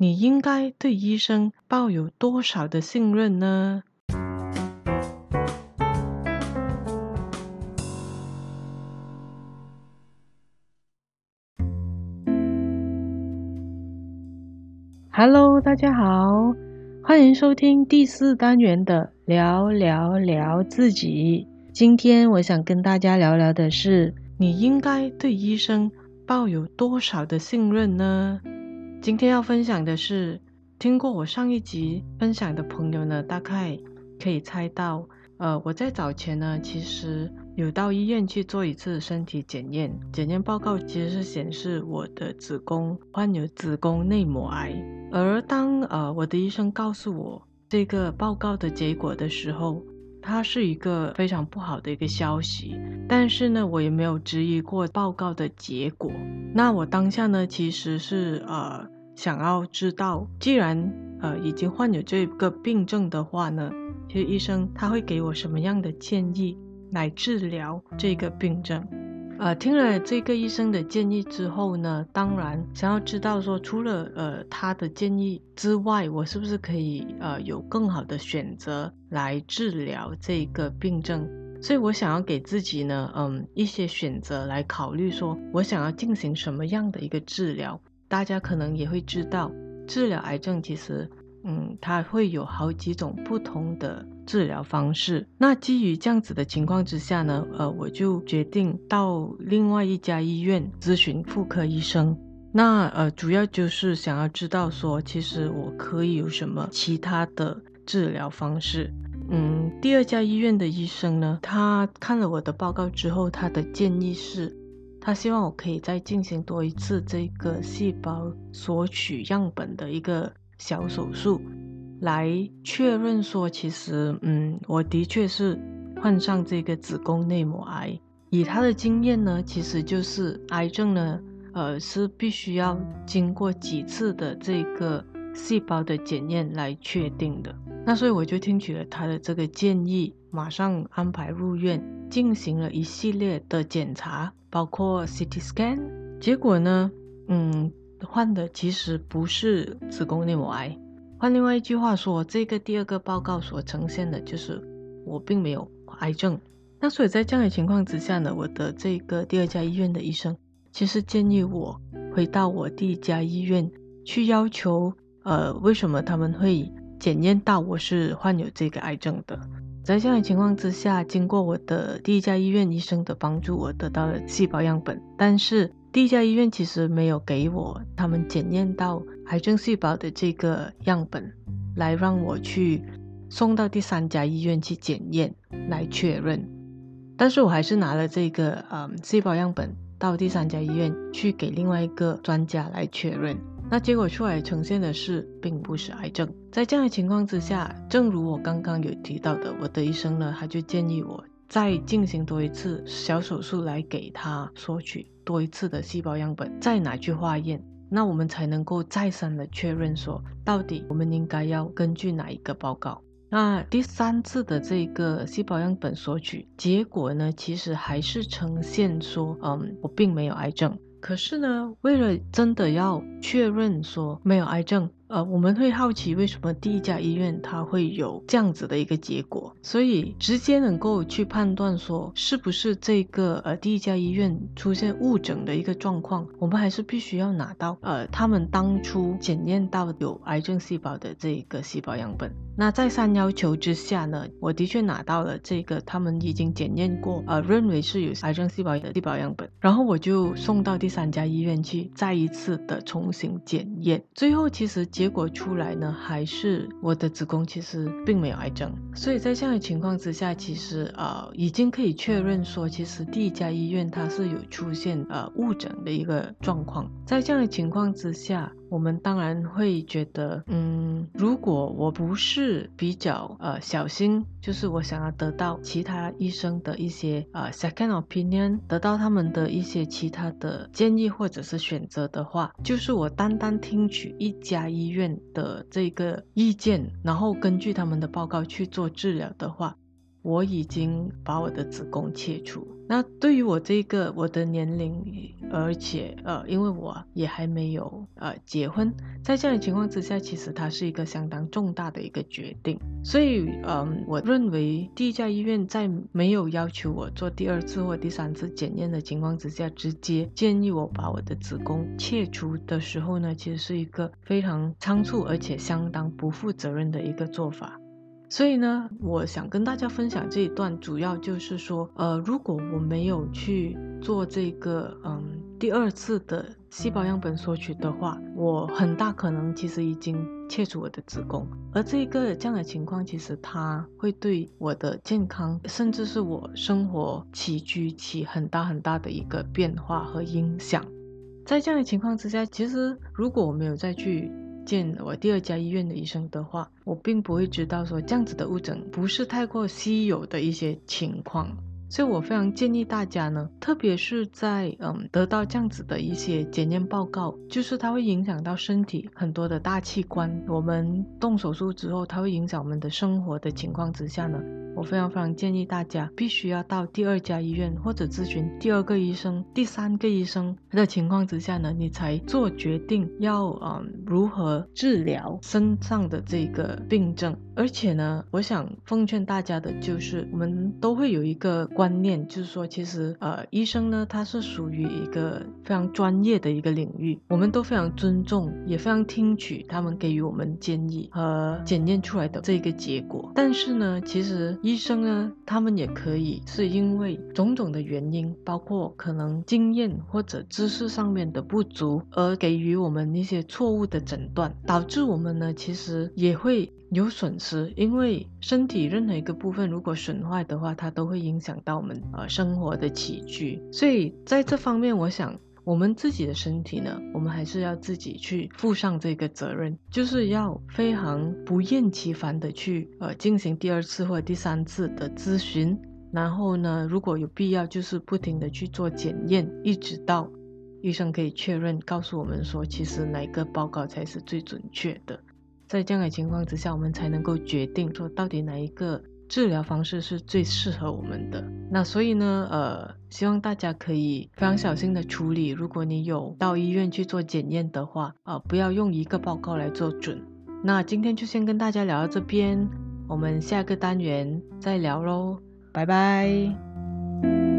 你应该对医生抱有多少的信任呢？Hello，大家好，欢迎收听第四单元的聊聊聊自己。今天我想跟大家聊聊的是，你应该对医生抱有多少的信任呢？今天要分享的是，听过我上一集分享的朋友呢，大概可以猜到，呃，我在早前呢，其实有到医院去做一次身体检验，检验报告其实是显示我的子宫患有子宫内膜癌，而当呃我的医生告诉我这个报告的结果的时候，它是一个非常不好的一个消息，但是呢，我也没有质疑过报告的结果。那我当下呢，其实是呃想要知道，既然呃已经患有这个病症的话呢，其实医生他会给我什么样的建议来治疗这个病症？呃，听了这个医生的建议之后呢，当然想要知道说，除了呃他的建议之外，我是不是可以呃有更好的选择来治疗这个病症？所以我想要给自己呢，嗯，一些选择来考虑，说我想要进行什么样的一个治疗。大家可能也会知道，治疗癌症其实。嗯，它会有好几种不同的治疗方式。那基于这样子的情况之下呢，呃，我就决定到另外一家医院咨询妇科医生。那呃，主要就是想要知道说，其实我可以有什么其他的治疗方式。嗯，第二家医院的医生呢，他看了我的报告之后，他的建议是，他希望我可以再进行多一次这个细胞索取样本的一个。小手术来确认说，其实，嗯，我的确是患上这个子宫内膜癌。以他的经验呢，其实就是癌症呢，呃，是必须要经过几次的这个细胞的检验来确定的。那所以我就听取了他的这个建议，马上安排入院进行了一系列的检查，包括 CT scan。结果呢，嗯。患的其实不是子宫内膜癌，换另外一句话说，这个第二个报告所呈现的就是我并没有癌症。那所以在这样的情况之下呢，我的这个第二家医院的医生其实建议我回到我第一家医院去要求，呃，为什么他们会检验到我是患有这个癌症的？在这样的情况之下，经过我的第一家医院医生的帮助，我得到了细胞样本，但是。第一家医院其实没有给我他们检验到癌症细胞的这个样本，来让我去送到第三家医院去检验来确认。但是我还是拿了这个嗯细胞样本到第三家医院去给另外一个专家来确认。那结果出来呈现的是并不是癌症。在这样的情况之下，正如我刚刚有提到的，我的医生呢，他就建议我再进行多一次小手术来给他索取。多一次的细胞样本再拿去化验，那我们才能够再三的确认说，到底我们应该要根据哪一个报告。那第三次的这个细胞样本索取结果呢，其实还是呈现说，嗯，我并没有癌症。可是呢，为了真的要确认说没有癌症。呃，我们会好奇为什么第一家医院它会有这样子的一个结果，所以直接能够去判断说是不是这个呃第一家医院出现误诊的一个状况，我们还是必须要拿到呃他们当初检验到有癌症细胞的这个细胞样本。那再三要求之下呢，我的确拿到了这个他们已经检验过呃认为是有癌症细胞的细胞样本，然后我就送到第三家医院去再一次的重新检验，最后其实。结果出来呢，还是我的子宫其实并没有癌症，所以在这样的情况之下，其实呃已经可以确认说，其实第一家医院它是有出现呃误诊的一个状况。在这样的情况之下，我们当然会觉得，嗯，如果我不是比较呃小心，就是我想要得到其他医生的一些呃 second opinion，得到他们的一些其他的建议或者是选择的话，就是我单单听取一家医院的这个意见，然后根据他们的报告去做治疗的话。我已经把我的子宫切除。那对于我这个我的年龄，而且呃，因为我也还没有呃结婚，在这样的情况之下，其实它是一个相当重大的一个决定。所以嗯、呃，我认为第一家医院在没有要求我做第二次或第三次检验的情况之下，直接建议我把我的子宫切除的时候呢，其实是一个非常仓促而且相当不负责任的一个做法。所以呢，我想跟大家分享这一段，主要就是说，呃，如果我没有去做这个，嗯，第二次的细胞样本索取的话，我很大可能其实已经切除我的子宫，而这个这样的情况，其实它会对我的健康，甚至是我生活起居起很大很大的一个变化和影响。在这样的情况之下，其实如果我没有再去见我第二家医院的医生的话，我并不会知道说这样子的误诊不是太过稀有的一些情况，所以我非常建议大家呢，特别是在嗯得到这样子的一些检验报告，就是它会影响到身体很多的大器官，我们动手术之后，它会影响我们的生活的情况之下呢。我非常非常建议大家必须要到第二家医院或者咨询第二个医生、第三个医生的情况之下呢，你才做决定要嗯如何治疗身上的这个病症。而且呢，我想奉劝大家的就是，我们都会有一个观念，就是说，其实呃，医生呢，他是属于一个非常专业的一个领域，我们都非常尊重，也非常听取他们给予我们建议和检验出来的这个结果。但是呢，其实。医生呢，他们也可以是因为种种的原因，包括可能经验或者知识上面的不足，而给予我们一些错误的诊断，导致我们呢其实也会有损失。因为身体任何一个部分如果损坏的话，它都会影响到我们呃生活的起居。所以在这方面，我想。我们自己的身体呢，我们还是要自己去负上这个责任，就是要非常不厌其烦的去呃进行第二次或者第三次的咨询，然后呢，如果有必要，就是不停的去做检验，一直到医生可以确认告诉我们说，其实哪个报告才是最准确的，在这样的情况之下，我们才能够决定说到底哪一个。治疗方式是最适合我们的。那所以呢，呃，希望大家可以非常小心的处理。如果你有到医院去做检验的话，呃，不要用一个报告来做准。那今天就先跟大家聊到这边，我们下个单元再聊喽，拜拜。